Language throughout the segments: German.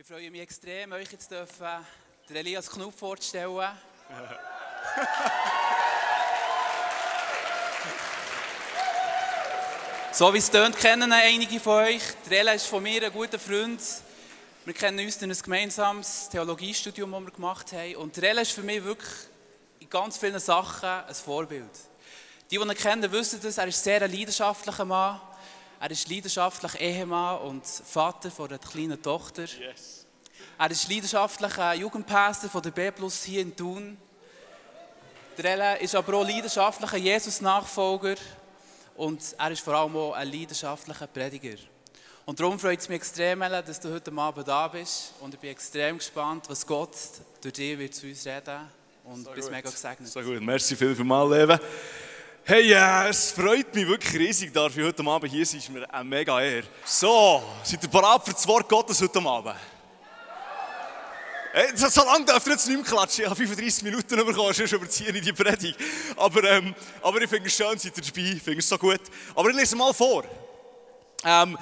Ich freue mich extrem, euch jetzt dürfen, den Elias Knupp vorzustellen. so wie es tönt, kennen einige von euch. Der Ela ist von mir ein guter Freund. Wir kennen uns durch ein gemeinsames Theologiestudium, das wir gemacht haben. Und der Ela ist für mich wirklich in ganz vielen Sachen ein Vorbild. Die, die ihn kennen, wissen das. Er ist sehr ein leidenschaftlicher Mann. Er ist leidenschaftlicher Ehemann und Vater von einer kleinen Tochter. Yes. Er ist leidenschaftlicher Jugendpastor von der B Plus hier in Thun. Der Ella ist aber auch leidenschaftlicher Jesus-Nachfolger und er ist vor allem auch ein leidenschaftlicher Prediger. Und darum freut es mich extrem, Ella, dass du heute Abend da bist und ich bin extrem gespannt, was Gott durch dich wird zu uns reden und So bist gut. mega gesegnet. So gut, merci viel für mal Leben. Hey, äh, es freut mich wirklich riesig, darf ich heute Abend hier sein. Es ist mir eine mega Ehre. So, seid ihr bereit für das Wort Gottes heute Abend? Hey, so, lange dürft ihr jetzt nicht mehr klatschen. Ich habe 35 Minuten bekommen, sonst überziehe ich die Predigt. Aber, ähm, aber ich finde es schön, seid ihr dabei, ich finde es so gut. Aber ich lese mal vor. Ähm,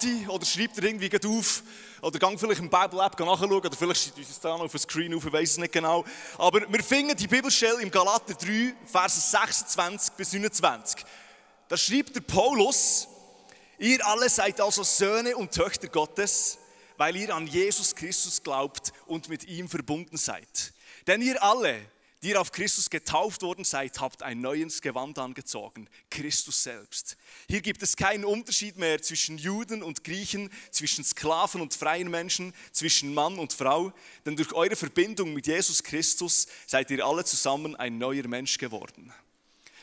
dich oder schreib dir irgendwie auf. Oder gang vielleicht im Bible-App nachschauen. Oder vielleicht steht uns da noch auf dem Screen auf, ich weiß es nicht genau. Aber wir finden die Bibelstelle im Galater 3, Verse 26 bis 29. Da schreibt der Paulus, ihr alle seid also Söhne und Töchter Gottes, weil ihr an Jesus Christus glaubt und mit ihm verbunden seid. Denn ihr alle, die ihr auf Christus getauft worden seid, habt ein neues Gewand angezogen, Christus selbst. Hier gibt es keinen Unterschied mehr zwischen Juden und Griechen, zwischen Sklaven und freien Menschen, zwischen Mann und Frau, denn durch eure Verbindung mit Jesus Christus seid ihr alle zusammen ein neuer Mensch geworden.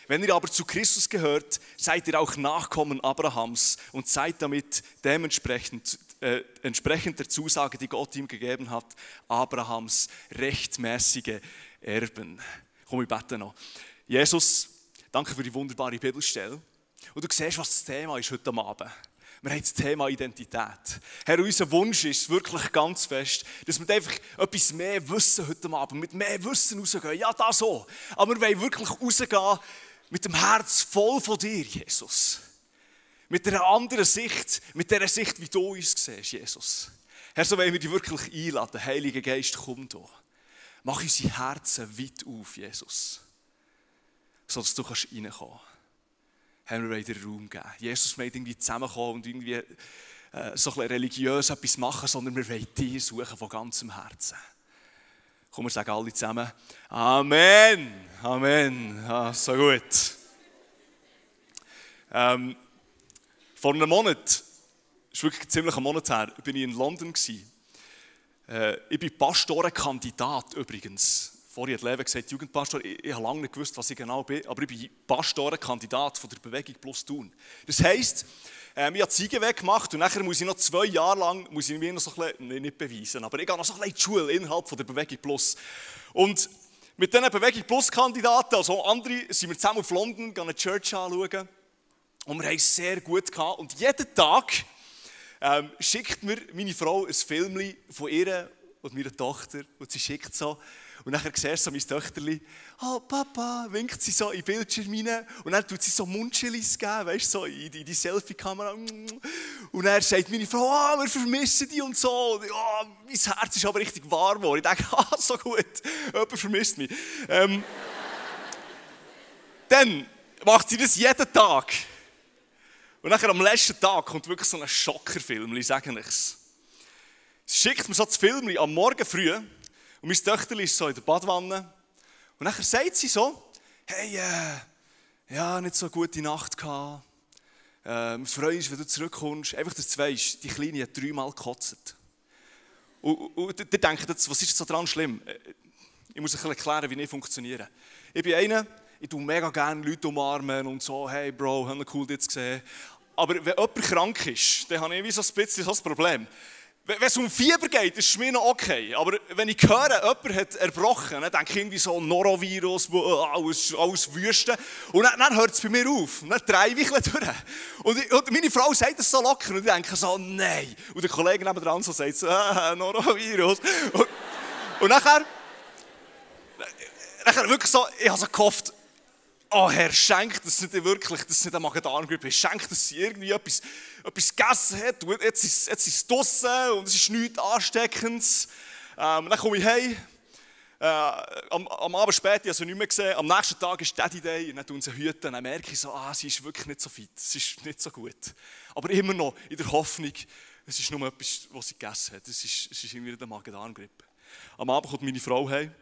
Wenn ihr aber zu Christus gehört, seid ihr auch Nachkommen Abrahams und seid damit dementsprechend äh, entsprechend der Zusage, die Gott ihm gegeben hat, Abrahams rechtmäßige Erben. Komm, ich bete noch. Jesus, danke für die wunderbare Bibelstelle. Und du siehst, was das Thema ist heute Abend. Wir haben das Thema Identität. Herr, unser Wunsch ist wirklich ganz fest, dass wir einfach etwas mehr wissen heute Abend, mit mehr Wissen rausgehen. Ja, das so. Aber wir wollen wirklich rausgehen mit dem Herz voll von dir, Jesus. Mit einer anderen Sicht, mit der Sicht, wie du uns siehst, Jesus. Herr, so wollen wir dich wirklich einladen. Heiliger Geist, komm da. Mach unsere Herzen weit auf, Jesus. Sodass du kannst reinkommen kannst. Herr, wir dir Raum geben. Jesus nicht irgendwie zusammenkommen und irgendwie äh, so ein religiös etwas machen, sondern wir wollen dich suchen von ganzem Herzen. Komm, wir sagen alle zusammen. Amen. Amen. Ah, so gut. Ähm, vor einem Monat, das ist wirklich ziemlich ein Monat her, bin ich in London. Gewesen. Äh, ich bin Pastorenkandidat übrigens. Vorher hat Leben gesagt, Jugendpastor. Ich, ich habe lange nicht gewusst, was ich genau bin, aber ich bin Pastorenkandidat von der Bewegung Plus Tun. Das heisst, ähm, ich habe Ziege gemacht und nachher muss ich noch zwei Jahre lang, muss ich mir noch so ein bisschen, nee, nicht beweisen, aber ich gehe noch so ein bisschen in die Schule innerhalb von der Bewegung Plus. Und mit diesen Bewegung Plus Kandidaten, also andere, sind wir zusammen auf London, gehen eine Church anschauen. Und wir haben es sehr gut gehabt. Und jeden Tag ähm, schickt mir meine Frau ein Film von ihr und meiner Tochter. Und sie schickt so. Und dann siehst du so mein Töchterli, oh Papa, winkt sie so in den Bildschirm rein. Und dann tut sie so Mundschillis geben, weißt so in die, die Selfie-Kamera. Und dann sagt meine Frau, ah, wir vermissen die und so. Und, ja, mein Herz ist aber richtig warm geworden. Ich denke, ah, so gut, jemand vermisst mich. Ähm, dann macht sie das jeden Tag. Und nachher am letzten Tag kommt wirklich so ein Schockerfilm, ich sage nichts. Sie schickt mir so das Film am Morgen früh und mein Töchter ist so in der Badwanne. Und nachher sagt sie so, hey, äh, ja, nicht so eine gute Nacht gehabt. Äh, wir freuen uns, wenn du zurückkommst. Einfach, dass du weißt, die Kleine hat dreimal gekotzt. Und, und, und ihr denkt jetzt, was ist so dran schlimm? Äh, Ich muss euch erklären, wie ich funktioniere. Ich bin einer, ich tue mega gerne Leute umarmen und so, hey Bro, haben cool dich zu sehen. Aber wenn jemand krank ist, dann habe ich wie so ein bisschen ein Problem. Wenn es um Fieber geht, ist es mir noch okay. Aber wenn ich höre, jemand hat erbrochen, dann denke ich irgendwie so Norovirus, äh, alles, alles Wüste. Und dann, dann hört es bei mir auf. Und dann drehe ich durch. Und, ich, und meine Frau sagt das so locker und ich denke so, nein. Und der Kollege nebenan so sagt so, ah, Norovirus. Und, und nachher, nachher wirklich so, ich habe so gehofft, oh Herr, schenk, dass es nicht wirklich, dass es nicht eine Magen-Darm-Grippe ist. Schenk, dass sie irgendwie etwas, etwas gegessen hat. Und jetzt ist, jetzt ist es draussen und es ist nichts Ansteckendes. Ähm, dann komme ich heim. Äh, am, am Abend später, also nicht mehr gesehen. Am nächsten Tag ist Daddy Day und dann sie hüten. Dann merke ich so, ah, sie ist wirklich nicht so fit. Sie ist nicht so gut. Aber immer noch in der Hoffnung, es ist nur etwas, was sie gegessen hat. Es ist, es ist irgendwie eine Magen-Darm-Grippe. Am Abend kommt meine Frau heim.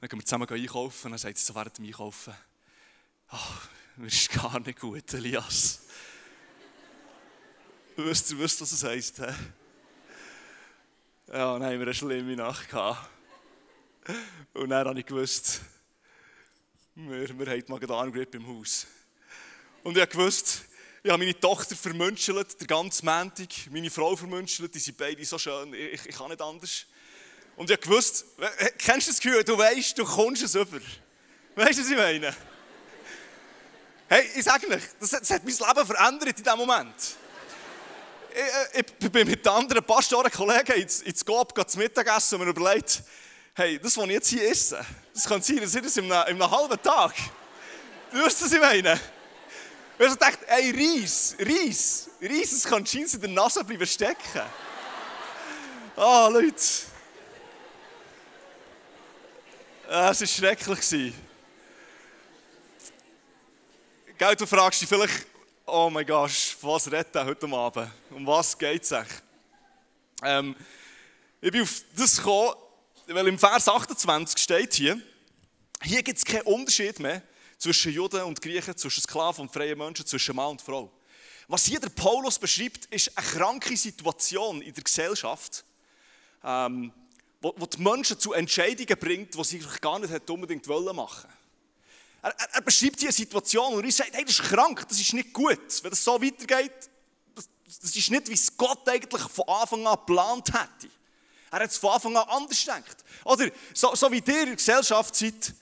Dann gehen wir zusammen einkaufen. Dann sagt sie so während dem Einkaufen, ach, mir ist gar nicht gut, Elias. Wisst ihr, was das heisst? He? Ja, dann haben wir eine schlimme Nacht. Und dann habe ich gewusst, wir, wir haben die Magen-Darm-Grippe im Haus. Und ich gewusst, ich habe meine Tochter vermünschelt, der ganze Montag, meine Frau vermünschelt, die sind beide so schön, ich, ich kann nicht anders. Und ich habe gewusst, kennst du das Gefühl, du weißt, du kommst es über. Weißt du, was ich meine? Hey, ich sage euch, das, das hat mein Leben verändert in diesem Moment. Ich, ich, ich bin mit anderen Pastorenkollegen ins, ins Coop zum Mittagessen und mir überlegt, hey, das, was ich jetzt hier esse, das kann sein, das ist in einem, in einem halben Tag. Du weißt, was ich meine? Ich habe gedacht, ey, Reis, Reis, Reis, das kann Jeans in der Nase bleiben stecken. Ah, oh, Leute. Es war schrecklich. Gell, du fragst dich vielleicht, oh mein Gott, was redet er heute Abend? Um was geht es eigentlich? Ähm, ich bin auf das gekommen, weil im Vers 28 steht hier, hier gibt es keinen Unterschied mehr zwischen Juden und Griechen, zwischen Sklaven und freien Menschen, zwischen Mann und Frau. Was hier der Paulus beschreibt, ist eine kranke Situation in der Gesellschaft. Ähm, wo, wo die Menschen zu Entscheidungen bringt, die sie gar nicht unbedingt wollen machen er, er, er beschreibt hier eine Situation und er sagt, hey, das ist krank, das ist nicht gut. Wenn das so weitergeht, das, das ist nicht, wie es Gott eigentlich von Anfang an geplant hätte. Er hat es von Anfang an anders gedacht. Oder so, so wie ihr in der Gesellschaft seid,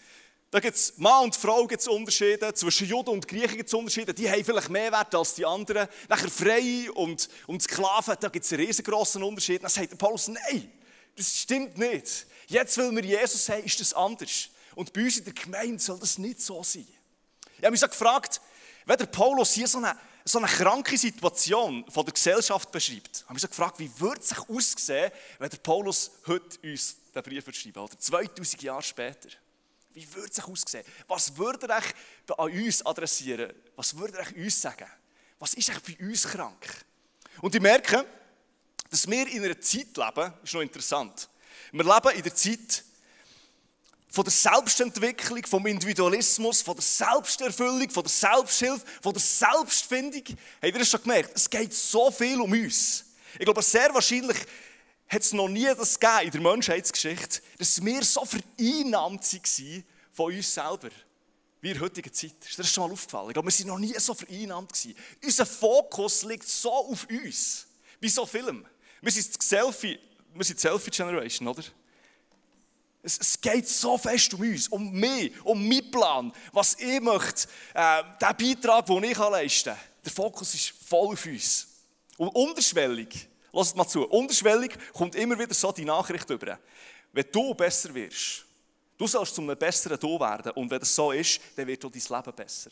da gibt es Mann und Frau gibt's Unterschiede, zwischen Juden und Griechen gibt es Unterschiede, die haben vielleicht mehr Wert als die anderen. Nachher Freie und, und Sklaven, da gibt es einen riesengroßen Unterschied. Dann sagt Paulus, nein, das stimmt nicht. Jetzt, weil wir Jesus haben, ist das anders. Und bei uns in der Gemeinde soll das nicht so sein. Ich habe mich so gefragt, wenn der Paulus hier so eine, so eine kranke Situation von der Gesellschaft beschreibt, habe ich mich so gefragt, wie würde es sich aussehen, wenn der Paulus heute uns den Brief schreiben oder 2000 Jahre später. Wie würde es sich aussehen? Was würde er an uns adressieren? Was würde er uns sagen? Was ist eigentlich bei uns krank? Und ich merke, dass wir in einer Zeit leben, ist noch interessant. Wir leben in der Zeit von der Selbstentwicklung, vom Individualismus, von der Selbsterfüllung, von der Selbsthilfe, von der Selbstfindung. Habt ihr das schon gemerkt? Es geht so viel um uns. Ich glaube, sehr wahrscheinlich hat es noch nie das gegeben in der Menschheitsgeschichte, dass wir so vereinnahmt waren von uns selber wie in der heutigen Zeit. Ist dir das schon mal aufgefallen? Ich glaube, wir waren noch nie so vereinnahmt. Unser Fokus liegt so auf uns, wie so Film. Wir sind die Selfie, wir sind die Selfie-Generation, oder? Es, es, geht so fest um uns, um mich, um meinen Plan, was ich möchte, äh, der Beitrag, den ich leisten kann. Der Fokus ist voll auf uns. Und unterschwellig, lasst mal zu, unterschwellig kommt immer wieder so die Nachricht über. Wenn du besser wirst, du sollst zu einem besseren Du werden. Und wenn das so ist, dann wird auch dein Leben besser.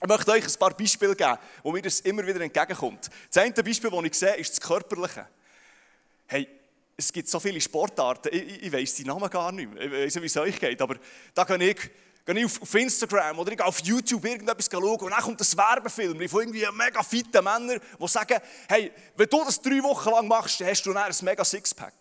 Ich möchte euch ein paar Beispiele geben, wo mir das immer wieder entgegenkommt. Das eine Beispiel, das ich sehe, ist das Körperliche. Hey, es gibt so viele Sportarten, ich, ich, ich weiß die Namen gar nicht mehr, ich weiß nicht, wie es euch geht, aber da gehe ich, gehe ich auf, Instagram oder ich auf YouTube irgendetwas schauen und dann kommt ein Werbefilm von irgendwie mega fitten Männern, die sagen, hey, wenn du das drei Wochen lang machst, hast du dann ein mega Sixpack.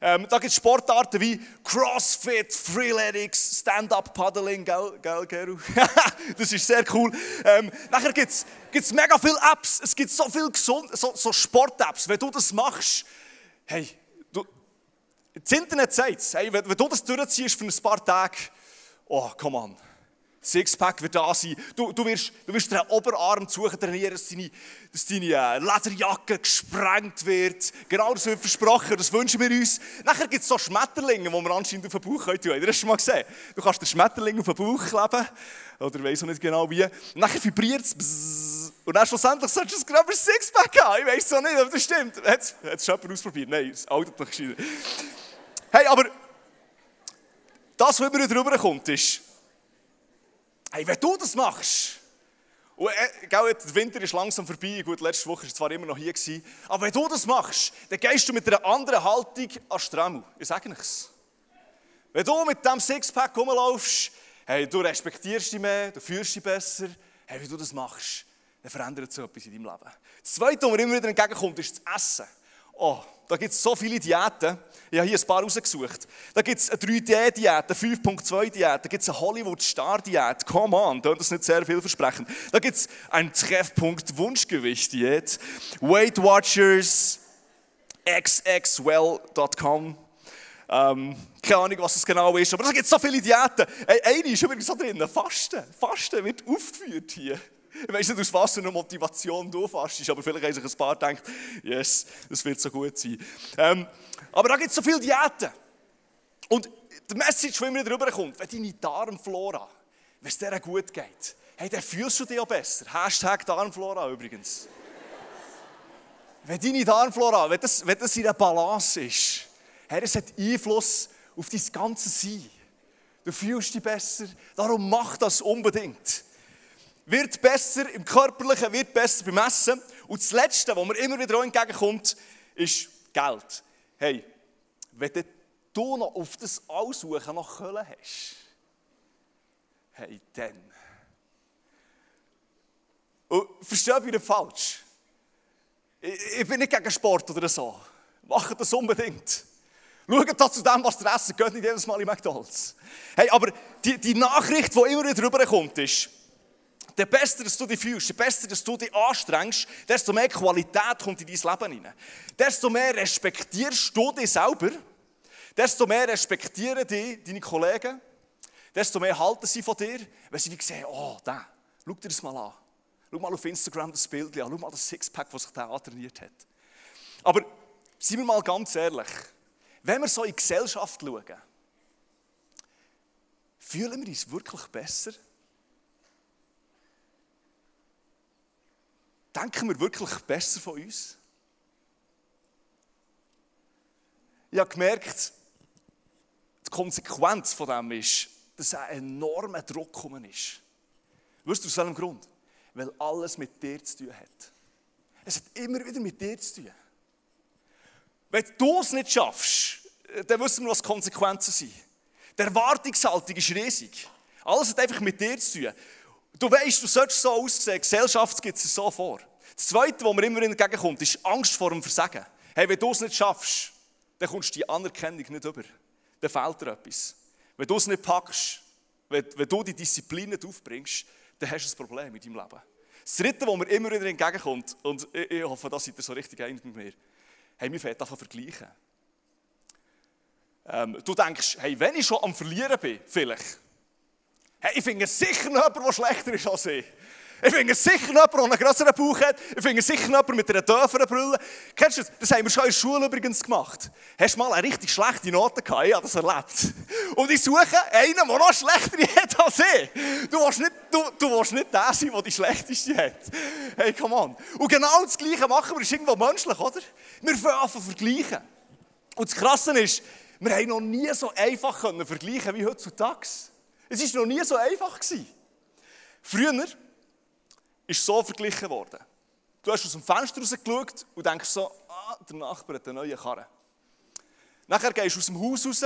Ähm, da gibt es Sportarten wie Crossfit, Freeletics, Stand-Up-Paddling, gell, gell, Geru? das ist sehr cool. Ähm, nachher gibt es mega viele Apps, es gibt so viele gesund, so, so Sport-Apps. Wenn du das machst, hey, du, das Internet sagt hey, wenn, wenn du das durchziehst für ein paar Tage, oh, come on. Sixpack wird da sein. Du, du, wirst, du wirst den Oberarm suchen trainieren, dass deine, dass deine äh, Lederjacke gesprengt wird. Genau das wird versprochen, das wünschen wir uns. Nachher gibt es so Schmetterlinge, die man anscheinend auf den Bauch tun können. Das schon mal gesehen? Du kannst den Schmetterling auf den Bauch kleben. Oder weiss auch nicht genau wie. Und nachher vibriert es. Und dann schlussendlich solltest du es gerade Sixpack haben. Ich weiß auch nicht, ob das stimmt. Hat es jemand ausprobiert? Nein, das altert noch gescheiter. Hey, aber das, was immer drüber kommt, ist, Hey, wenn du das machst, und äh, gell, der Winter ist langsam vorbei, gut, letzte Woche war zwar immer noch hier, gewesen, aber wenn du das machst, dann gehst du mit einer anderen Haltung an Stremmel. Ich sage nichts. Wenn du mit diesem Sixpack rumlaufst, hey, du respektierst dich mehr, du fühlst dich besser, hey, wie du das machst, dann verändert sich etwas in deinem Leben. Das Zweite, was mir immer wieder entgegenkommt, ist das Essen. Oh, da gibt es so viele Diäten. Ich habe hier ein paar rausgesucht. Da gibt es eine 3D-Diät, eine 5.2-Diät, da gibt es eine Hollywood-Star-Diät. Come on, das ist nicht sehr vielversprechend. Da gibt es einen Treffpunkt Wunschgewicht-Diät. Weight Watchers, xxwell.com. Ähm, keine Ahnung, was das genau ist, aber da gibt es so viele Diäten. Eine ist übrigens so drin, Fasten. Fasten wird aufgeführt hier. Ich weiß nicht, aus was für einer Motivation du fastest, aber vielleicht haben sich ein paar gedacht, yes, das wird so gut sein. Ähm, aber da gibt es so viele Diäten. Und die Message, die immer drüber kommt, wenn deine Darmflora, wenn es dir gut geht, hey, dann fühlst du dich auch besser. Hashtag Darmflora übrigens. wenn deine Darmflora, wenn das, wenn das in der Balance ist, hey, das hat Einfluss auf dein ganze Sein. Du fühlst dich besser, darum mach das unbedingt wird besser im Körperlichen, wird besser beim Essen. Und das Letzte, was mir immer wieder entgegenkommt, ist Geld. Hey, wenn du noch auf das Aussuchen nach Köln hast, hey, dann. Und versteh mich nicht falsch. Ich, bin nicht gegen Sport oder so. Macht das unbedingt. Schaut da zu dem, was ihr essen, geht nicht jedes Mal in McDonalds. Hey, aber die, die Nachricht, die immer wieder rüberkommt, ist, je besser dass du dich fühlst, je besser dass du dich anstrengst, desto mehr Qualität kommt in dein Leben hinein. Desto mehr respektierst du dich selber, desto mehr respektieren dich deine Kollegen, desto mehr halten sie von dir, wenn sie wie sehen, oh, da, schau dir das mal an. Schau mal auf Instagram das Bild an, schau mal das Sixpack, das sich da antrainiert hat. Aber seien wir mal ganz ehrlich, wenn wir so in die Gesellschaft schauen, fühlen wir uns wirklich besser? Denken wir wirklich besser von uns? Ich habe gemerkt, die Konsequenz von dem ist, dass ein enormer Druck gekommen ist. Weißt du aus welchem Grund? Weil alles mit dir zu tun hat. Es hat immer wieder mit dir zu tun. Wenn du es nicht schaffst, dann wissen wir, was die Konsequenzen sind. Die Erwartungshaltung ist riesig. Alles hat einfach mit dir zu tun. Du weißt, du sollst so aussehen. Gesellschaft gibt es so vor. Das Zweite, was mir immer entgegenkommt, ist Angst vor dem Versagen. Hey, wenn du es nicht schaffst, dann kommst du die Anerkennung nicht über. Dann fehlt dir etwas. Wenn du es nicht packst, wenn, wenn du die Disziplin nicht aufbringst, dann hast du ein Problem in deinem Leben. Das Dritte, was mir immer wieder entgegenkommt, und ich, ich hoffe, da seid ihr so richtig einig mit mir, hey, mir fehlt einfach vergleichen. Ähm, du denkst, hey, wenn ich schon am Verlieren bin, vielleicht, hey, ich finde sicher jemanden, der schlechter ist als ich. Ich finde sicher jemanden, der einen größeren Bauch hat. Ich finde sicher jemanden mit einer tieferen Brille. Kennst du das? Das haben wir schon in der Schule übrigens gemacht. Hast du mal eine richtig schlechte Note gehabt? Ich habe das erlebt. Und ich suche einen, der noch schlechter hat als ich. Du willst nicht, du, du willst nicht der sein, der die schlechteste hat. Hey, come on. Und genau das Gleiche machen wir, ist irgendwo menschlich, oder? Wir fangen vergleichen. Und das Krasse ist, wir haben noch nie so einfach können vergleichen wie heutzutage. Es war noch nie so einfach. Früher ist so verglichen worden. Du hast aus dem Fenster rausgeschaut und denkst so, ah, der Nachbar hat eine neue Karre. Nachher gehst du aus dem Haus raus,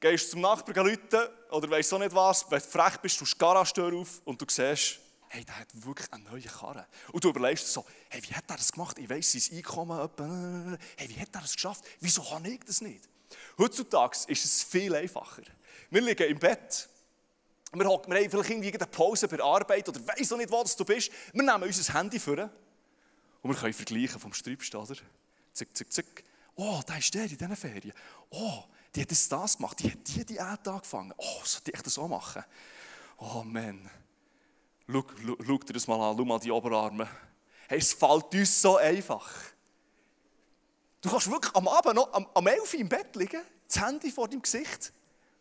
gehst zum Nachbarn rufen oder weißt so nicht was, wenn du frech bist, du die Garagentür auf und du siehst, hey, der hat wirklich eine neue Karre. Und du überlegst so, hey, wie hat er das gemacht? Ich weiss, sein Einkommen, etwa, hey, wie hat er das geschafft? Wieso kann ich das nicht? Heutzutage ist es viel einfacher. Wir liegen im Bett, wir, hocken, haben vielleicht irgendwie eine Pause bei Arbeit oder weiss auch nicht, wo du bist. Wir nehmen unser Handy vor und wir können vergleichen vom Sträubsten, oder? Zick, zick, zick. Oh, da ist der in diesen Ferien. Oh, die hat das, gemacht. Die hat die Diät angefangen. Oh, sollte ich das auch machen? Oh, Mann. Schau, schau, schau dir das mal an. Schau mal die Oberarme. Hey, es fällt uns so einfach. Du kannst wirklich am Abend noch am, am 11 Uhr im Bett liegen, das Handy vor deinem Gesicht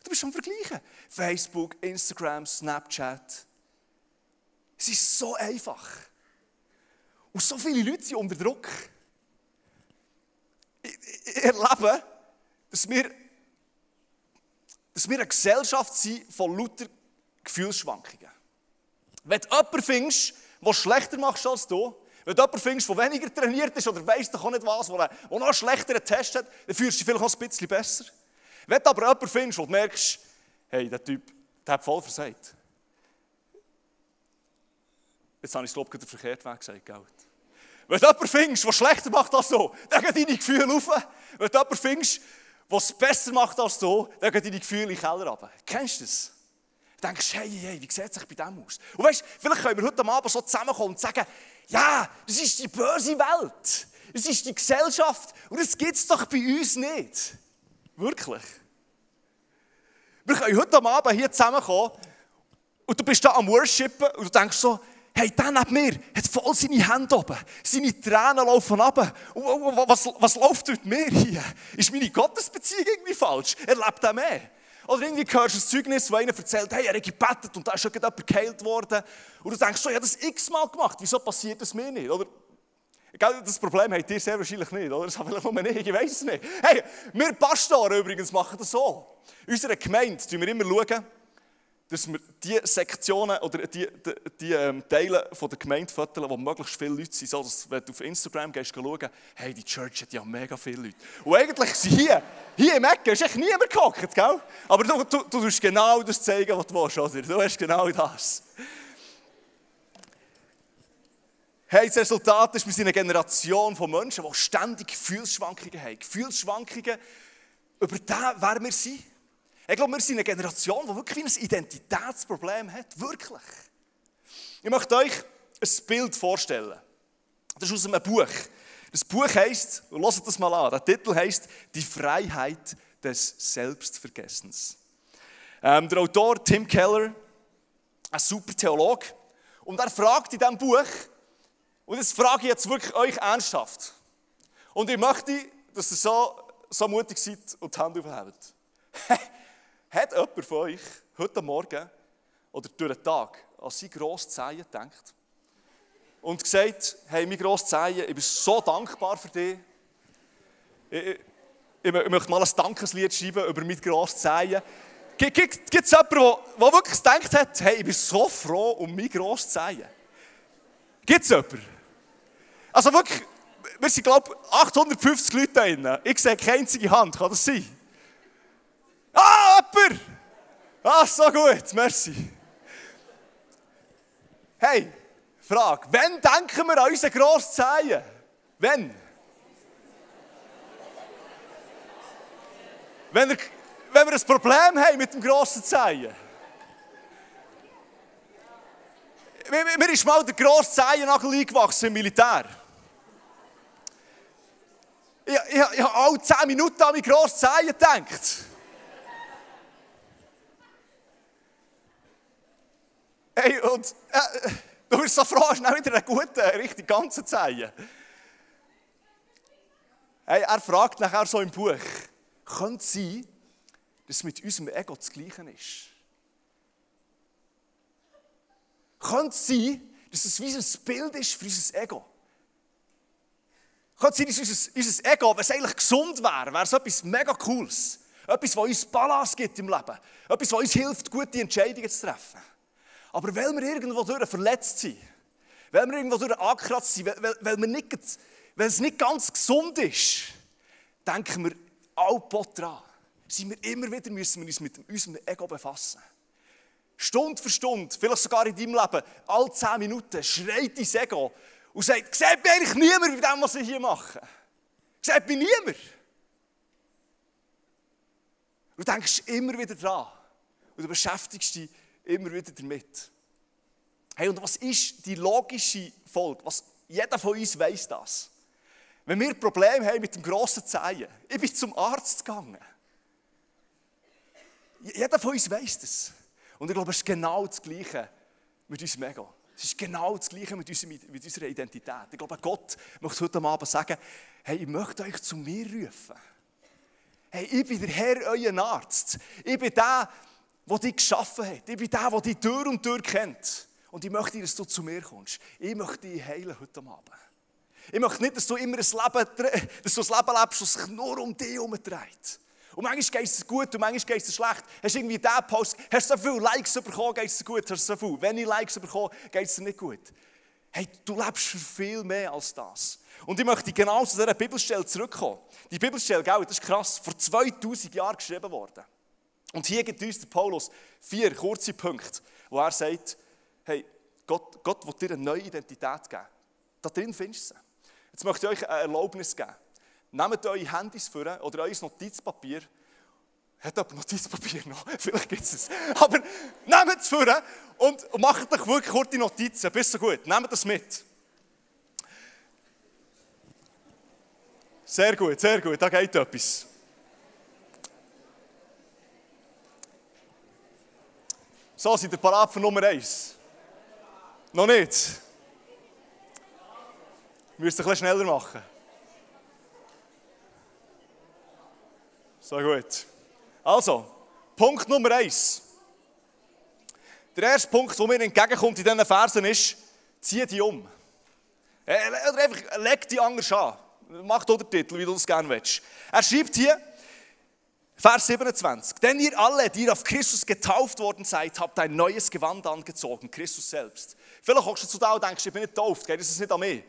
Du bist am Vergleichen. Facebook, Instagram, Snapchat. Es ist so einfach. Und so viele Leute sind unter Druck. Ich, ich erlebe, dass wir, dass wir eine Gesellschaft sind von lauter Gefühlsschwankungen. Wenn du jemanden findest, der schlechter macht als du, wenn du jemanden findest, der weniger trainiert ist oder weiss doch auch nicht was, der noch einen schlechteren Test hat, dann fühlst du dich vielleicht noch ein bisschen besser. Wenn du aber jemanden findest, wo du merkst, hey, der Typ, der hat voll versagt. Jetzt habe ich es, den verkehrten Weg gesagt, gell? Wenn du jemanden findest, der schlechter macht als du, dann gehen deine Gefühle rauf. Wenn du jemanden findest, der es besser macht als du, dann gehen deine Gefühle in den Keller runter. Kennst du das? Du denkst, hey, hey, wie sieht sich bei dem aus? Und weißt, vielleicht können wir heute Abend so zusammenkommen und sagen, ja, das ist die böse Welt. Es ist die Gesellschaft. Und das gibt es doch bei uns nicht. Wirklich. Wir können heute Abend hier zusammenkommen und du bist da am Worshipen und du denkst so, hey, der neben mir hat voll seine Hände oben, seine Tränen laufen runter. Was, was läuft mit mir hier? Ist meine Gottesbeziehung irgendwie falsch? Er lebt auch mehr. Oder irgendwie hörst du ein Zeugnis, wo einer erzählt, hey, er hat gebetet und da ist schon jemand geheilt worden. Und du denkst so, ich habe das x-mal gemacht, wieso passiert das mir nicht? Oder das Problem habt ihr sehr wahrscheinlich nicht, oder? Das habe ich nur ich weiß es nicht. Hey, wir Pastoren übrigens machen das so. In unserer Gemeinde schauen wir immer, dass wir die Sektionen oder die, die, die ähm, Teile von der Gemeinde fotografieren, wo möglichst viele Leute sind, so dass wenn du auf Instagram gehst, schauen, hey, die Church hat ja mega viele Leute. Und eigentlich sind hier, hier im Ecken, ist echt niemand gehockt, gell? Aber du, du, du tust genau das zeigen, was du willst, oder? Du hast genau das. Hey, das Resultat ist, wir sind eine Generation von Menschen, die ständig Gefühlsschwankungen haben. Gefühlsschwankungen über das, wer wir sind. Ich glaube, wir sind eine Generation, die wirklich ein Identitätsproblem hat. Wirklich. Ich möchte euch ein Bild vorstellen. Das ist aus einem Buch. Das Buch heißt, lasst das mal an, der Titel heißt Die Freiheit des Selbstvergessens. Ähm, der Autor Tim Keller, ein super Theologe, und er fragt in diesem Buch, und das frage ich jetzt wirklich euch ernsthaft. Und ich möchte, dass ihr so, so mutig seid und die Hand aufhebt. Hat jemand von euch heute Morgen oder durch den Tag an seine grosse Zehen gedacht und gesagt, hey, mein grosses Zehen, ich bin so dankbar für dich. Ich, ich, ich, möchte mal ein Dankeslied schreiben über mein grosses Zehen. Gibt es jemanden, der wirklich gedacht hat, hey, ich bin so froh um mein grosses Zehen? Gibt es jemanden? Also wirklich, wir sind, glaube ich, 850 Leute da drin. Ich sehe keine einzige Hand, kann das sein? Ah, jemand! Ah, so gut, merci. Hey, Frage. Wann denken wir an unseren grossen Zehen? Wann? Wenn wir, wenn wir ein Problem haben mit dem grossen Zehen. Mir ist mal der grosse Zehennagel eingewachsen im Militär. Ich, ich, ich habe alle 10 Minuten an mein grosses Zehen gedacht. Hey, und äh, du bist so froh, schnell wieder einen guten, richtig ganzen Zeichen. Hey, er fragt nachher so im Buch, könnte es sein, dass es mit unserem Ego das Gleiche ist? Könnte es sein, dass es wie ein Bild ist für unser Ego? Könnte es sein, dass unser, unser Ego, wenn es eigentlich gesund wäre, wäre es etwas mega Cooles. Etwas, was uns Balance gibt im Leben. Etwas, was uns hilft, gute Entscheidungen zu treffen. Aber weil wir irgendwo durch verletzt sind, weil wir irgendwo durch angekratzt sind, weil, weil, wir nicht, weil es nicht ganz gesund ist, denken wir all dran. Sind wir immer wieder müssen wir uns mit unserem Ego befassen. Stunde für Stunde, vielleicht sogar in deinem Leben, alle zehn Minuten schreit dein Ego und sagt, sieht mich eigentlich niemand bei dem, was ich hier mache? Sieht mich niemand? Du denkst immer wieder dran und du beschäftigst dich immer wieder damit. Hey, und was ist die logische Folge? Was, jeder von uns weiß das. Wenn wir Probleme haben mit dem grossen Zehen, ich bin zum Arzt gegangen. Jeder von uns weiß das. Und ich glaube, es ist genau das Gleiche mit unserem Ego. Es ist genau das Gleiche mit, unserer, mit unserer Identität. Ich glaube, Gott möchte heute Abend sagen, hey, ich möchte euch zu mir rufen. Hey, ich bin der Herr, euer Arzt. Ich bin der, der dich geschaffen hat. Ich bin der, der dich Tür und Tür kennt. Und ich möchte, dass du zu mir kommst. Ich möchte dich heilen heute Abend. Ich möchte nicht, dass du immer ein Leben, dass du ein Leben lebst, das sich nur um dich herum dreht. Und manchmal geht es gut und manchmal geht es schlecht. Hast du irgendwie diesen Post, hast du so viele Likes bekommen, geht es gut. Hast so viel, wenn ich Likes bekommen, geht es dir nicht gut. Hey, du lebst für viel mehr als das. Und ich möchte genau zu dieser Bibelstelle zurückkommen. Die Bibelstelle, gell, das ist krass, vor 2000 Jahren geschrieben worden. Und hier gibt uns der Paulus vier kurze Punkte, wo er sagt, hey, Gott, Gott will dir eine neue Identität geben. Da drin findest du sie. Jetzt möchte ich euch eine Erlaubnis geben. Nehmt eure Handys vor oder euer Notizpapier. Hat jemand Notizpapier noch? Vielleicht gibt es es. Aber nehmt es vor und macht euch wirklich kurze Notizen. Bist du gut? Nehmt das mit. Sehr gut, sehr gut. Da geht etwas. So, seid ihr parat für Nummer 1? Noch nicht? Müsst ihr ein schneller machen. So gut. Also, Punkt Nummer eins. Der erste Punkt, der mir entgegenkommt in diesen Versen ist, zieh die um. Äh, oder einfach leg die anders an. Mach den Titel, wie du es gerne willst. Er schreibt hier, Vers 27. Denn ihr alle, die auf Christus getauft worden seid, habt ein neues Gewand angezogen, Christus selbst. Vielleicht hockst du zu da und denkst, ich bin nicht getauft, das ist nicht an mir.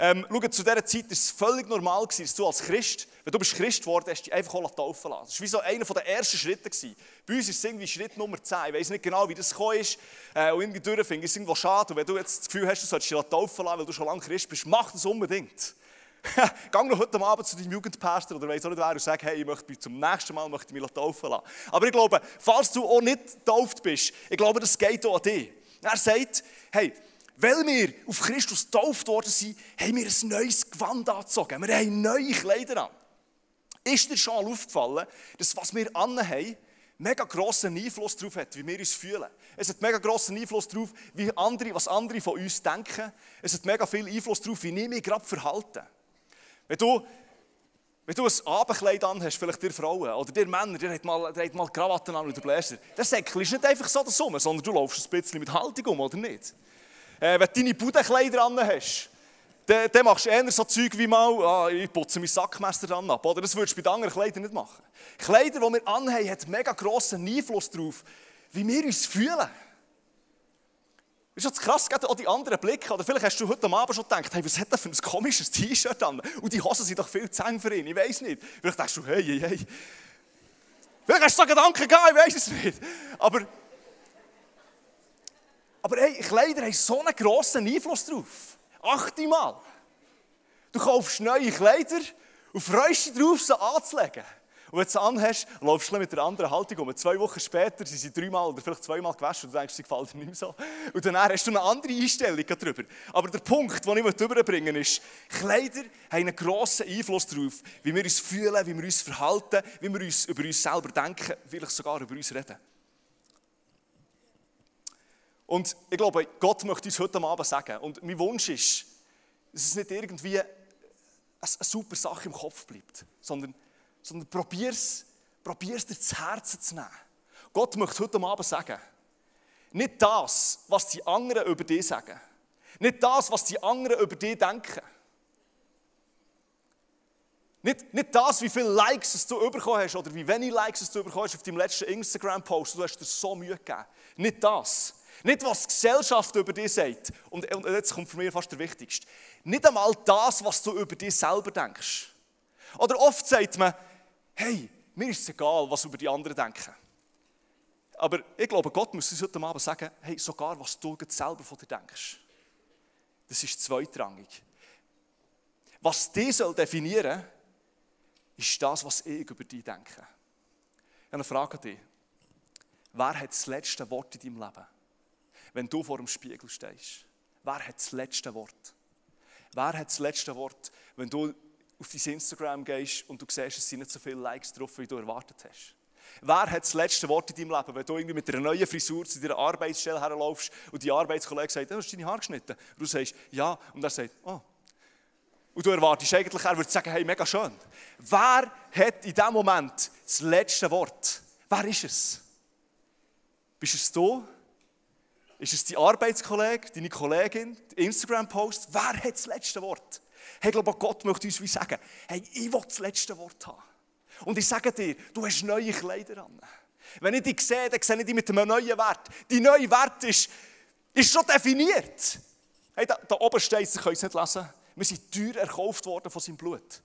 Ähm, schau, zu dieser Zeit war es völlig normal, dass du als Christ, wenn du bist Christ geworden hast, dich einfach auch taufen lassen. Das war wie so einer der ersten Schritte. Gewesen. Bei uns ist es irgendwie Schritt Nummer 10. Ich weiß nicht genau, wie das gekommen ist. Äh, und irgendwie durch finde ich es irgendwo schade. Und wenn du jetzt das Gefühl hast, du solltest dich taufen lassen, weil du schon lange Christ bist, mach das unbedingt. Geh noch heute Abend zu deinem Jugendpastor oder weiss auch nicht wer und sag, hey, ich möchte mich zum nächsten Mal möchte mich taufen lassen. Aber ich glaube, falls du auch nicht getauft bist, ich glaube, das geht auch an dich. Er sagt, hey, weil wir auf Christus getauft worden sind, haben wir ein neues Gewand angezogen. Wir haben neue Kleider an. Ist dir schon aufgefallen, dass was wir anhaben, mega grossen Einfluss darauf hat, wie wir uns fühlen. Es hat mega grossen Einfluss darauf, wie andere, was andere von uns denken. Es hat mega viel Einfluss darauf, wie ich mich gerade verhalte. Wenn du, wenn du ein Abendkleid anhast, vielleicht dir Frauen oder dir Männer, der hat mal, hat mal Krawatten an oder Bläser, der Säckchen ist nicht einfach so das um, sondern du laufst ein bisschen mit Haltung um, oder nicht? Äh, wenn du deine Budenkleider an hast, dann, dann machst du eher so Zeug wie mal, ah, ich putze mein Sackmesser dran ab. Oder? Das würdest du bei anderen Kleidern nicht machen. Kleider, die wir anhaben, haben mega grossen Einfluss darauf, wie wir uns fühlen. Das ist jetzt krass, auch die anderen Blicke. Oder vielleicht hast du heute Abend schon gedacht, hey, was hat der für ein komisches T-Shirt an? Und die Hosen sind doch viel zu eng für ihn. Ich weiß nicht. Vielleicht denkst du, hey, hey, hey. Vielleicht hast du so Gedanken gehabt, ich weiß es nicht. Aber aber hey, Kleider haben so einen grossen Einfluss drauf. Achte mal. Du kaufst neue Kleider und freust dich darauf, sie anzulegen. Und wenn du sie anhast, läufst du mit der anderen Haltung um. Zwei Wochen später sind sie dreimal oder vielleicht zweimal gewaschen und du denkst, sie gefällt dir nicht mehr so. Und dann hast du eine andere Einstellung darüber. Aber der Punkt, den ich überbringen ist, Kleider haben einen grossen Einfluss darauf, wie wir uns fühlen, wie wir uns verhalten, wie wir uns über uns selber denken, vielleicht sogar über uns reden. Und ich glaube, Gott möchte uns heute Abend sagen. Und mein Wunsch ist, dass es nicht irgendwie eine, super Sache im Kopf bleibt, sondern, sondern probier es, probier es dir zu Herzen zu nehmen. Gott möchte heute Abend sagen, nicht das, was die anderen über dich sagen. Nicht das, was die anderen über dich denken. Nicht, nicht das, wie viele Likes du bekommen hast oder wie wenig Likes du bekommen hast auf deinem letzten Instagram-Post. Du hast dir so Mühe gegeben. Nicht das. Nicht, was die Gesellschaft über dich sagt. Und, und jetzt kommt für mich fast der Wichtigste. Nicht einmal das, was du über dich selber denkst. Oder oft sagt man, hey, mir ist es egal, was über die anderen denken. Aber ich glaube, Gott muss uns heute Abend sagen, hey, sogar was du selber von dir denkst, das ist zweitrangig. Was dich soll definieren ist das, was ich über dich denke. Ich habe eine Frage an dich. Wer hat das letzte Wort in deinem Leben? wenn du vor dem Spiegel stehst? Wer hat das letzte Wort? Wer hat das letzte Wort, wenn du auf dein Instagram gehst und du siehst, es sind nicht so viele Likes drauf, wie du erwartet hast? Wer hat das letzte Wort in deinem Leben, wenn du irgendwie mit einer neuen Frisur zu deiner Arbeitsstelle herlaufst und die Arbeitskollege sagt, du hast deine Haare geschnitten? Und du sagst, ja. Und er sagt, oh. Und du erwartest eigentlich, er würde sagen, hey, mega schön. Wer hat in diesem Moment das letzte Wort? Wer ist es? Bist es du? Ist es die Arbeitskollege, deine Kollegin, Instagram-Post? Wer hat das letzte Wort? Hey, ich glaube, Gott möchte uns wie sagen, hey, ich will das letzte Wort haben. Und ich sage dir, du hast neue Kleider an. Wenn ich dich sehe, dann sehe ich dich mit einem neuen Wert. Die neue Wert ist, ist schon definiert. Hey, da, da oben steht, Sie können es nicht lesen, wir sind teuer erkauft worden von seinem Blut.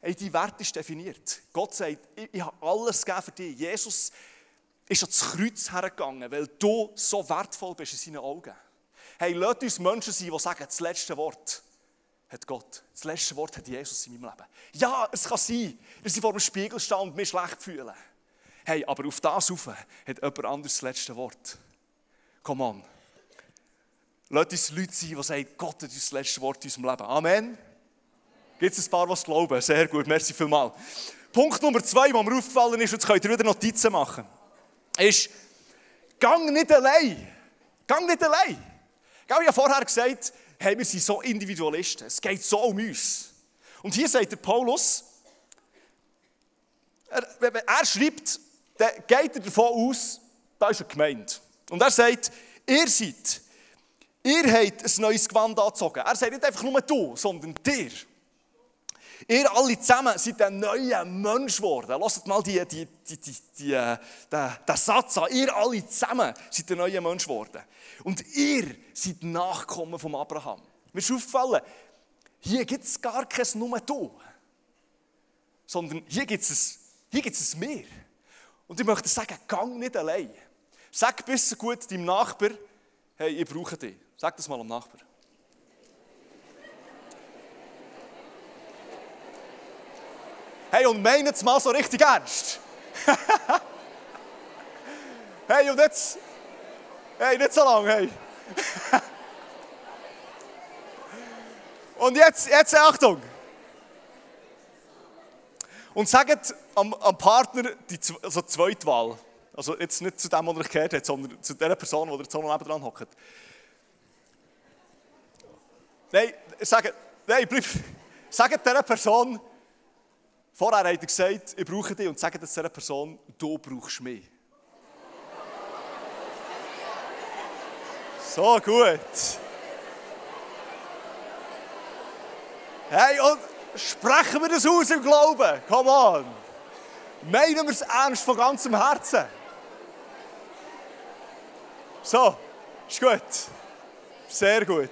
Hey, die Wert ist definiert. Gott sagt, ich, ich habe alles gegeben für dich. Jesus ist ans Kreuz hergegangen, weil du so wertvoll bist in seinen Augen. Hey, lasst uns Menschen sein, die sagen, das letzte Wort hat Gott. Das letzte Wort hat Jesus in meinem Leben. Ja, es kann sein, dass ich vor dem Spiegel stehe und mich schlecht fühle. Hey, aber auf das rauf hat jemand anderes das letzte Wort. Come on. Lasst uns Leute sein, die sagen, Gott hat uns das letzte Wort in unserem Leben. Amen. Gibt es ein paar, die glauben? Sehr gut, merci vielmals. Punkt Nummer zwei, der mir aufgefallen ist, und jetzt könnt ihr wieder Notizen machen, ist, gang nicht allein. Gang nicht allein. Ich habe ja vorher gesagt, hey, wir sind so Individualisten. Es geht so um uns. Und hier sagt der Paulus, er, er schreibt, dann geht er davon aus, da ist eine Gemeinde. Und er sagt, ihr seid, ihr habt ein neues Gewand angezogen. Er sagt nicht einfach nur du, sondern dir. Ihr alle zusammen seid ein neuer Mensch geworden. Lasst mal die, die, die, die, die, äh, den, den Satz an. Ihr alle zusammen seid ein neuer Mensch geworden. Und ihr seid Nachkommen von Abraham. Mir ist aufgefallen, hier gibt es gar kein nur du, sondern hier gibt es hier gibt es Meer. Und ich möchte sagen, gang nicht allein. Sag besser gut deinem Nachbar, hey, ich brauche dich. Sag das mal am Nachbar. Hey, und meinen es mal so richtig ernst. hey, und jetzt. Hey, nicht so lange, hey. und jetzt, jetzt Achtung. Und sagt am, am Partner die also die zweite Wahl. Also jetzt nicht zu dem, der ich gehört hat, sondern zu der Person, die jetzt noch dran hockt. Nein, sagt, nein, bleib. Sagt dieser Person, vorher hat er gesagt, ich brauche dich, und sagt dieser Person, du brauchst mich. So gut. Hey, und Sprechen wir das aus im Glauben. Come on. Meinen wir es ernst von ganzem Herzen. So, ist gut. Sehr gut.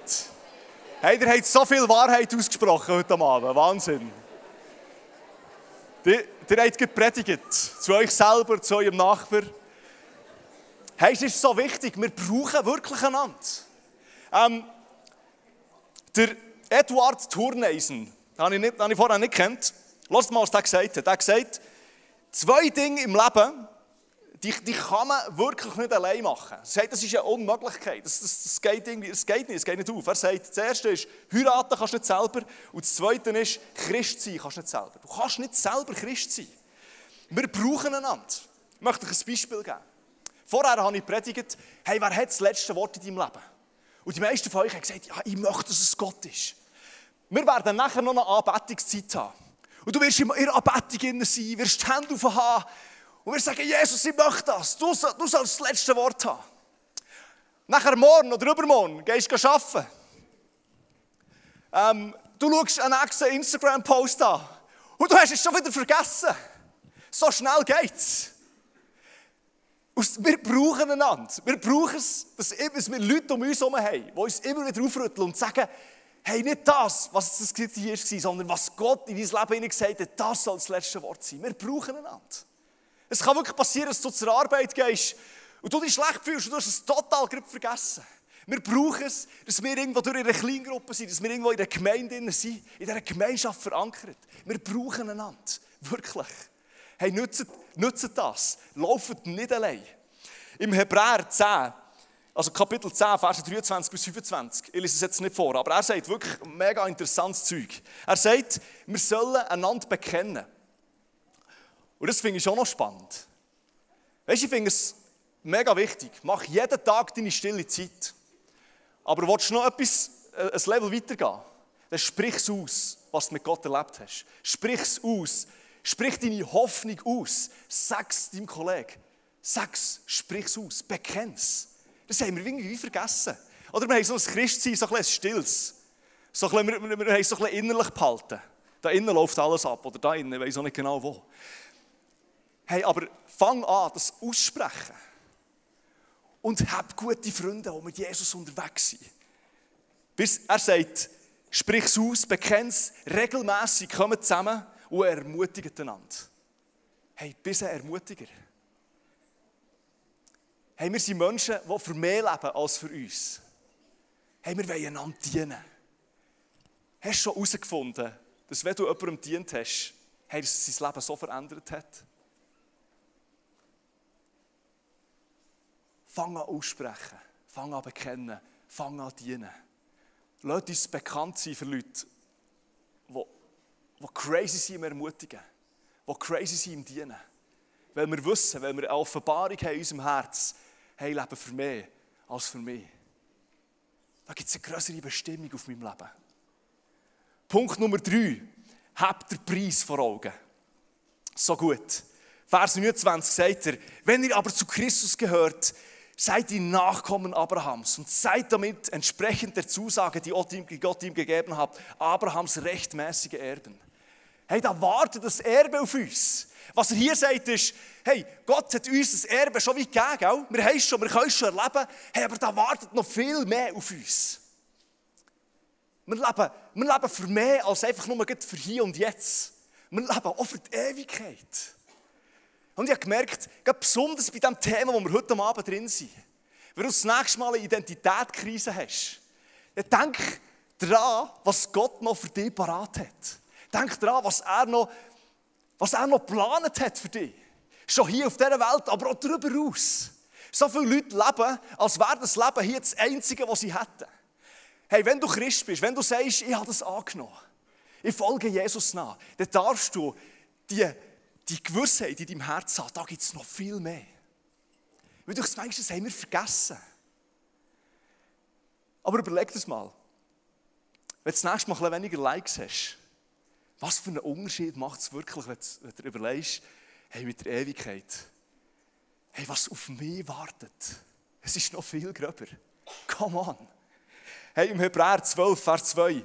Hey, ihr habt so viel Wahrheit ausgesprochen heute Abend. Wahnsinn. Ihr, ihr habt gepredigt. Zu euch selber, zu eurem Nachbar. Hey, es ist so wichtig. Wir brauchen wirklich einander. Ähm, der Eduard Turneisen, den habe ich, nicht, den habe ich vorher nicht kennt. Lasst mal, was der gesagt hat. Er hat gesagt, zwei Dinge im Leben, die, die kann man wirklich nicht allein machen. Er sagt, das ist eine Unmöglichkeit. Das, das, das, geht irgendwie, das geht nicht, das geht nicht auf. Er sagt, das erste ist, heiraten kannst du nicht selber. Und das zweite ist, Christ sein kannst du nicht selber. Du kannst nicht selber Christ sein. Wir brauchen einander. Ich möchte euch ein Beispiel geben. Vorher habe ich predigt, hey, wer hat das letzte Wort in deinem Leben? Und die meisten von euch haben gesagt, ja, ich möchte, dass es Gott ist. Wir werden nachher noch eine Anbetungszeit haben. Und du wirst in der Anbetung sein, wirst die Hände aufhaben und wirst sagen, Jesus, ich möchte das. Du, du sollst das letzte Wort haben. Nachher morgen oder übermorgen gehst du arbeiten. Ähm, du schaust einen nächsten Instagram-Post an und du hast es schon wieder vergessen. So schnell geht's. Wir brauchen einander. Wir brauchen es, dass wir Leute um uns herum haben, die uns immer wieder aufrütteln und sagen, hey, nicht das, was das hier war, sondern was Gott in dein Leben gesagt hat, das soll das letzte Wort sein. Wir brauchen einander. Es kann wirklich passieren, dass du zur Arbeit gehst und du dich schlecht fühlst und du hast es total vergessen. Wir brauchen es, dass wir irgendwo durch eine Kleingruppe sind, dass wir irgendwo in der Gemeinde sind, in dieser Gemeinschaft verankert. Wir brauchen einander. Wirklich. Hey, nutzt, nutzt das. Lauft nicht allein. Im Hebräer 10 also Kapitel 10, Verse 23 bis 25. Ich lese es jetzt nicht vor, aber er sagt wirklich mega interessantes Zeug. Er sagt, wir sollen einander bekennen. Und das finde ich schon noch spannend. Weißt du, ich finde es mega wichtig. Mach jeden Tag deine stille Zeit. Aber willst du noch etwas, äh, ein Level weitergehen, dann sprich es aus, was du mit Gott erlebt hast. Sprich es aus. Sprich deine Hoffnung aus. Sag es deinem Kollegen. Sag es, sprich es aus. Bekenn es. Das haben wir irgendwie vergessen. Oder wir haben so ein Christsein, so ein, ein. So ein bisschen, wir, wir, wir haben so ein bisschen innerlich behalten. Da innen läuft alles ab oder da innen, ich weiß auch nicht genau wo. Hey, aber fang an, das aussprechen. Und hab gute Freunde, die mit Jesus unterwegs sind. Bis er sagt, sprich es aus, bekenn es, regelmässig kommen zusammen und ermutigen einander. Hey, bist ein Ermutiger. Hey, wir sind Menschen, die für mehr leben als für uns. Hey, wir wollen einander dienen. Hast du schon herausgefunden, dass wenn du jemandem dient hast, hey, dass sein Leben so verändert hat? Fang an aussprechen, fang an bekennen, fang an dienen. Lass uns bekannt sein für Leute, die crazy sind im Ermutigen, die crazy sind im Dienen. Weil wir wissen, weil wir eine Offenbarung haben in unserem Herz, hey, leben für mehr als für mich. Da gibt es eine größere Bestimmung auf meinem Leben. Punkt Nummer drei. Habt den Preis vor Augen. So gut. Vers 29 sagt er, wenn ihr aber zu Christus gehört, seid ihr Nachkommen Abrahams und seid damit entsprechend der Zusage, die Gott ihm gegeben hat, Abrahams rechtmäßige Erben. Hey, da wartet das Erbe auf uns. Was er hier sagt ist, hey, Gott hat uns das Erbe schon weit gegeben, wir haben es schon, wir können es schon erleben, hey, aber da wartet noch viel mehr auf uns. Wir leben, wir leben für mehr als einfach nur für hier und jetzt. Wir leben auch für die Ewigkeit. Und ich habe gemerkt, besonders bei dem Thema, wo wir heute Abend drin sind, wenn du das nächste Mal eine Identitätskrise hast, dann denk daran, was Gott noch für dich parat hat. Denk daran, was er noch, was er noch geplant hat für dich. Schon hier auf dieser Welt, aber auch darüber hinaus. So viele Leute leben, als wäre das Leben hier das Einzige, was sie hätten. Hey, wenn du Christ bist, wenn du sagst, ich habe das angenommen, ich folge Jesus nach, dann darfst du die die Gewissheit in deinem Herzen hat, da gibt es noch viel mehr. Weil du denkst, das haben wir vergessen. Aber überleg das mal. Wenn du das nächste Mal ein weniger Likes hast, was für einen Unterschied macht es wirklich, wenn du, überlegst, hey, mit der Ewigkeit, hey, was auf mich wartet, es ist noch viel gröber. Come on. Hey, im Hebräer 12, Vers 2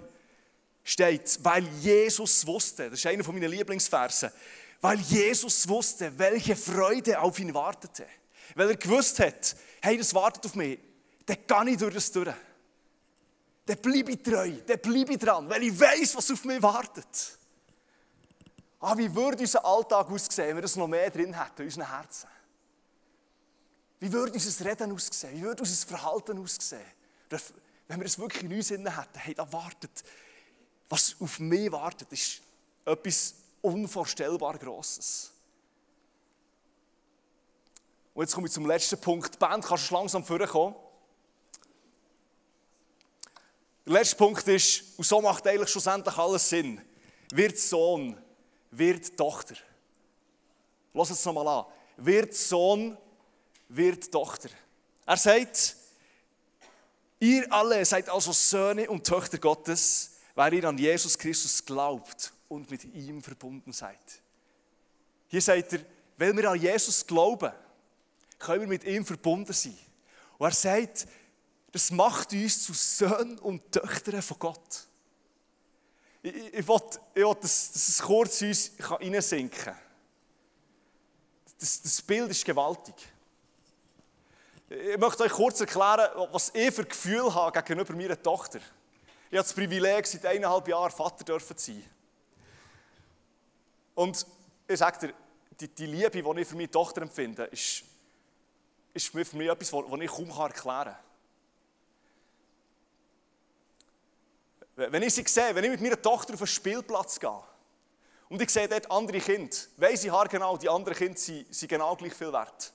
steht, weil Jesus wusste, das ist einer meiner Lieblingsverse, weil Jesus wusste, welche Freude auf ihn wartete. Weil er gewusst hat, hey, das wartet auf mich, dann kann ich durch das durch. Dann bleibe ich treu, dann bleibe ich dran, weil ich weiß, was auf mich wartet. Ah, wie würde unser Alltag aussehen, wenn wir das noch mehr drin hätten, in unseren Herzen? Wie würde unser Reden aussehen? Wie würde unser Verhalten aussehen? Wenn wir es wirklich in uns hätten, hey, da wartet, was auf mich wartet, ist etwas unvorstellbar Grosses. Und jetzt komme ich zum letzten Punkt. Die Band kannst du langsam vorkommen. Der letzte Punkt ist, und so macht eigentlich schlussendlich alles Sinn, wird Sohn, wird Tochter. Lass es nochmal an. Wird Sohn, wird Tochter. Er sagt, ihr alle seid also Söhne und Töchter Gottes, weil ihr an Jesus Christus glaubt und mit ihm verbunden seid. Hier sagt er, weil wir an Jesus glauben, können wir mit ihm verbunden sein. Und er sagt, das macht uns zu Söhnen und Töchtern von Gott. Ich, ich, ich will, dass, dass es kurz uns hineinsinken kann. Das, das Bild ist gewaltig. Ich möchte euch kurz erklären, was ich für Gefühl habe gegenüber meiner Tochter. Ich habe das Privileg, seit eineinhalb Jahren Vater zu sein. Und ich sage dir, die, die Liebe, die ich für meine Tochter empfinde, ist, ist für mich etwas, das ich kaum erklären kann. Wenn ich sie sehe, wenn ich mit meiner Tochter auf einen Spielplatz gehe und ich sehe dort andere Kinder, weiss ich genau, die anderen Kinder sind, sind genau gleich viel wert.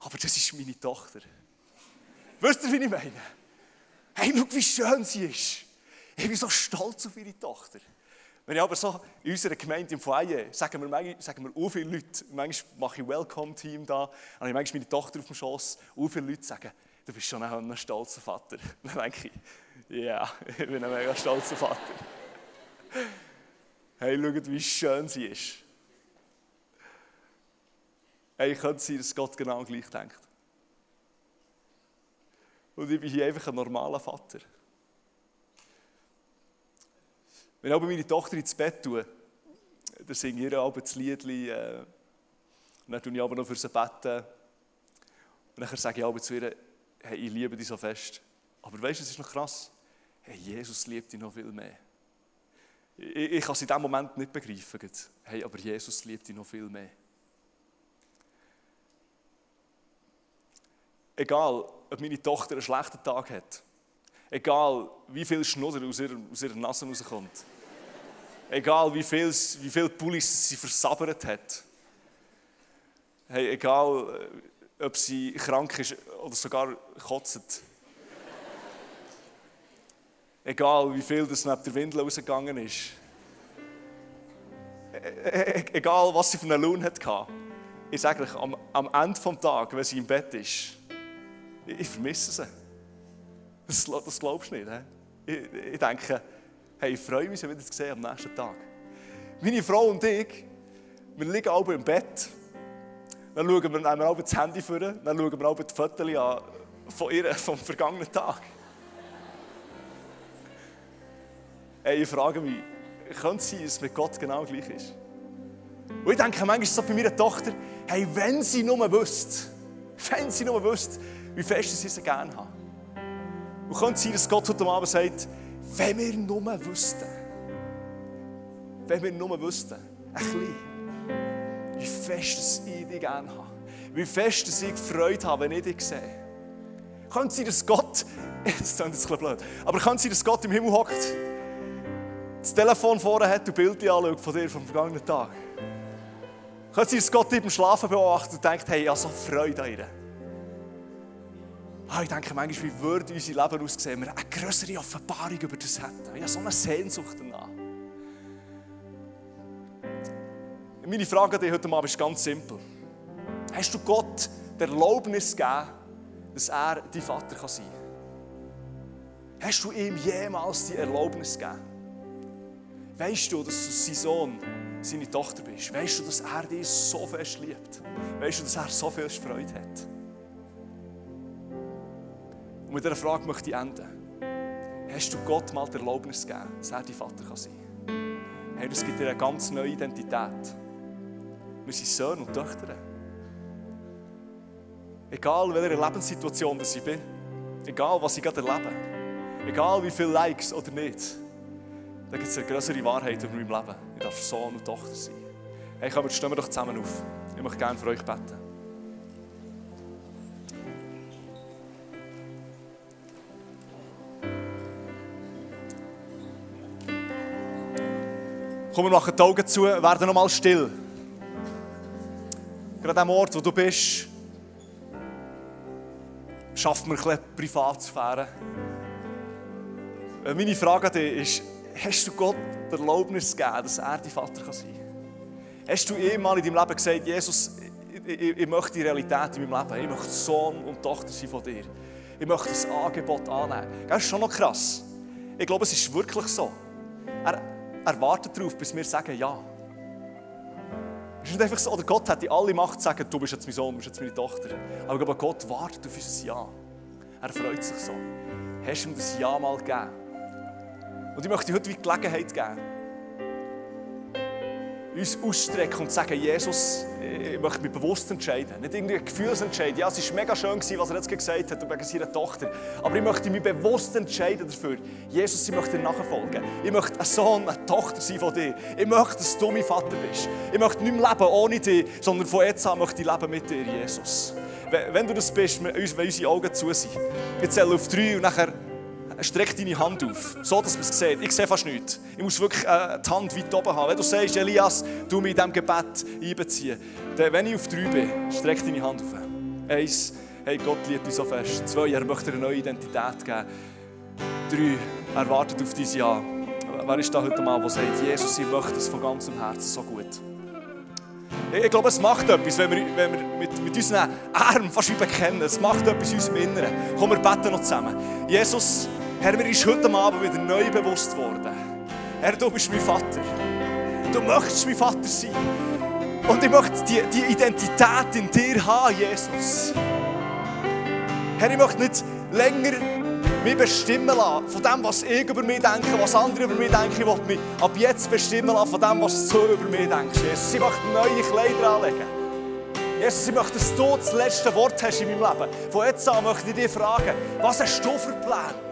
Aber das ist meine Tochter. Wisst ihr, wie ich meine? Hey, schau, wie schön sie ist. Ich bin so stolz auf ihre Tochter. Wenn ich aber so in unserer Gemeinde im Foyer, sagen wir, manchmal, sagen wir auch viele Leute, manchmal mache ich Welcome-Team da, und ich manchmal meine Tochter auf dem Schoss, auch viele Leute sagen, du bist schon ein stolzer Vater. Dann denke ich, ja, ich bin ein mega stolzer Vater. Hey, schaut, wie schön sie ist. Hey, könnte sein, dass Gott genau gleich denkt. Und ich bin hier einfach ein normaler Vater. Wenn ich meine Tochter ins Bett tue, dann singe ich ihr das Lied. Äh, und dann tue ich aber noch für sie beten. Und dann sage ich aber zu ihr, hey, ich liebe dich so fest. Aber weißt du, es ist noch krass. Hey, Jesus liebt dich noch viel mehr. Ich, ich kann es in diesem Moment nicht begreifen. Hey, aber Jesus liebt dich noch viel mehr. Egal, ob meine Tochter einen schlechten Tag hat. Egal, wie viel Schnudder aus ihrer, aus ihrer Nase rauskommt. Egal, wie viel, wie viel Pullis sie versabbert hat. Hey, egal, äh, ob sie krank ist oder sogar kotzt. Egal, wie viel das neben der Windel rausgegangen ist. E, e, e, egal, was sie für einen Lohn hatte. Ich sage euch, am, am Ende des Tages, wenn sie im Bett ist, ich, ich vermisse sie. Das, das glaubst du nicht. He? Ich, ich denke, hey, ich freue mich, sie wieder zu sehen am nächsten Tag. Meine Frau und ich, wir liegen alle im Bett. Dann schauen wir, nehmen wir das Handy vor, dann schauen wir die Fotos an von ihr, vom vergangenen Tag. Hey, ich frage mich, könnte es sein, dass es mit Gott genau gleich ist? Und ich denke manchmal so bei meiner Tochter, hey, wenn sie nur wüsste, wenn sie nur wüsste, wie fest sie sie gerne haben. Und könnte es sein, dass Gott heute Abend sagt, wenn wir nur wüssten, wenn wir nur wüssten, ein bisschen, wie fest ich dich gerne habe, wie fest ich Freude habe, wenn ich dich sehe. Könnte es sein, dass Gott, das klingt jetzt blöd, aber könnte es sein, dass Gott im Himmel hockt, das Telefon vorne hat und Bilder anschaut von dir vom vergangenen Tag? Könnte es sein, dass Gott beim Schlafen beobachtet und denkt, hey, ich habe so Freude an ihr. Ah, ich denke manchmal, wie würde unser Leben aussehen, wenn wir eine größere Offenbarung über das hätten. Ich habe so eine Sehnsucht danach. Meine Frage an dich heute Abend ist ganz simpel. Hast du Gott die Erlaubnis gegeben, dass er dein Vater sein kann? Hast du ihm jemals die Erlaubnis gegeben? Weißt du, dass du sein Sohn, seine Tochter bist? Weißt du, dass er dich so fest liebt? Weißt du, dass er so viel Freude hat? Und mit dieser Frage möchte ich enden. Hast du Gott mal die Erlaubnis gegeben, dass er dein Vater sein kann? Hey, das gibt dir eine ganz neue Identität. Wir sind Söhne und Töchter. Egal in welcher Lebenssituation ich bin, egal was ich gerade erlebe, egal wie viele Likes oder nicht, da gibt es eine größere Wahrheit über mein Leben. Ich darf Sohn und Tochter sein. Hey, komm, stehen wir doch zusammen auf. Ich möchte gerne für euch beten. Komm, wir machen die Augen zu, werden nochmal still. Gerade am Ort, wo du bist, schafft mir ein bisschen Privatsphäre. Äh, meine Frage an dich ist, hast du Gott die Erlaubnis gegeben, dass er dein Vater sein kann? Hast du ihm mal in deinem Leben gesagt, Jesus, ich, ich, ich, möchte die Realität in meinem Leben, ich möchte Sohn und Tochter sein von dir. Ich möchte das Angebot annehmen. Das ist schon noch krass. Ich glaube, es ist wirklich so. Er, er wartet darauf, bis wir sagen Ja. Es ist nicht einfach so, oder Gott hat die alle Macht zu sagen, du bist jetzt mein Sohn, du bist jetzt meine Tochter. Aber ich glaube, Gott wartet auf unser Ja. Er freut sich so. Hast du ihm das Ja mal gegeben? Und ich möchte heute die Gelegenheit geben, uns ausstrecken und sagen, Jesus, ich möchte mich bewusst entscheiden. Nicht irgendwie ein Gefühlsentscheid. Ja, es war mega schön, was er jetzt gesagt hat wegen seiner Tochter. Aber ich möchte mich bewusst entscheiden dafür. Jesus, ich möchte dir nachfolgen. Ich möchte ein Sohn, eine Tochter sein von dir. Ich möchte, dass du mein Vater bist. Ich möchte nicht mehr leben ohne dich, sondern von jetzt an möchte ich leben mit dir, Jesus. Wenn du das bist, wenn unsere Augen zu sind, ich zähle auf drei und nachher streck deine Hand auf, so dass man es sieht. Ich sehe fast nichts. Ich muss wirklich äh, die Hand weit oben haben. Wenn du sagst, Elias, du mich in diesem Gebet einbeziehen, dann, wenn ich auf drei bin, streck deine Hand auf. Eins, hey, Gott liebt dich so fest. Zwei, er möchte dir eine neue Identität geben. Drei, er wartet auf dein Ja. Wer ist da heute mal, der sagt, Jesus, ich möchte es von ganzem Herzen so gut. Ich glaube, es macht etwas, wenn wir, wenn wir mit, mit unseren Armen fast wie bekennen. Es macht etwas in unserem Inneren. Komm, wir beten noch zusammen. Jesus, Herr, mir ist heute Abend wieder neu bewusst worden. Herr, du bist mein Vater. Du möchtest mein Vater sein. Und ich möchte die, die Identität in dir haben, Jesus. Herr, ich möchte nicht länger mich bestimmen lassen von dem, was ich über mich denke, was andere über mich denken. Ich will mich ab jetzt bestimmen lassen von dem, was du über mich denkst. Jesus, ich möchte neue Kleider anlegen. Jesus, ich möchte, dass du das letzte Wort hast in meinem Leben. Von jetzt an möchte ich dich fragen, was hast du für Pläne?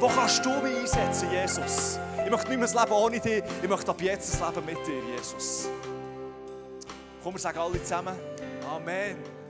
Wo kannst du mich einsetzen, Jesus? Ich möchte nicht mehr das Leben ohne dich, ich möchte ab jetzt das Leben mit dir, Jesus. Komm, wir sagen alle zusammen, Amen.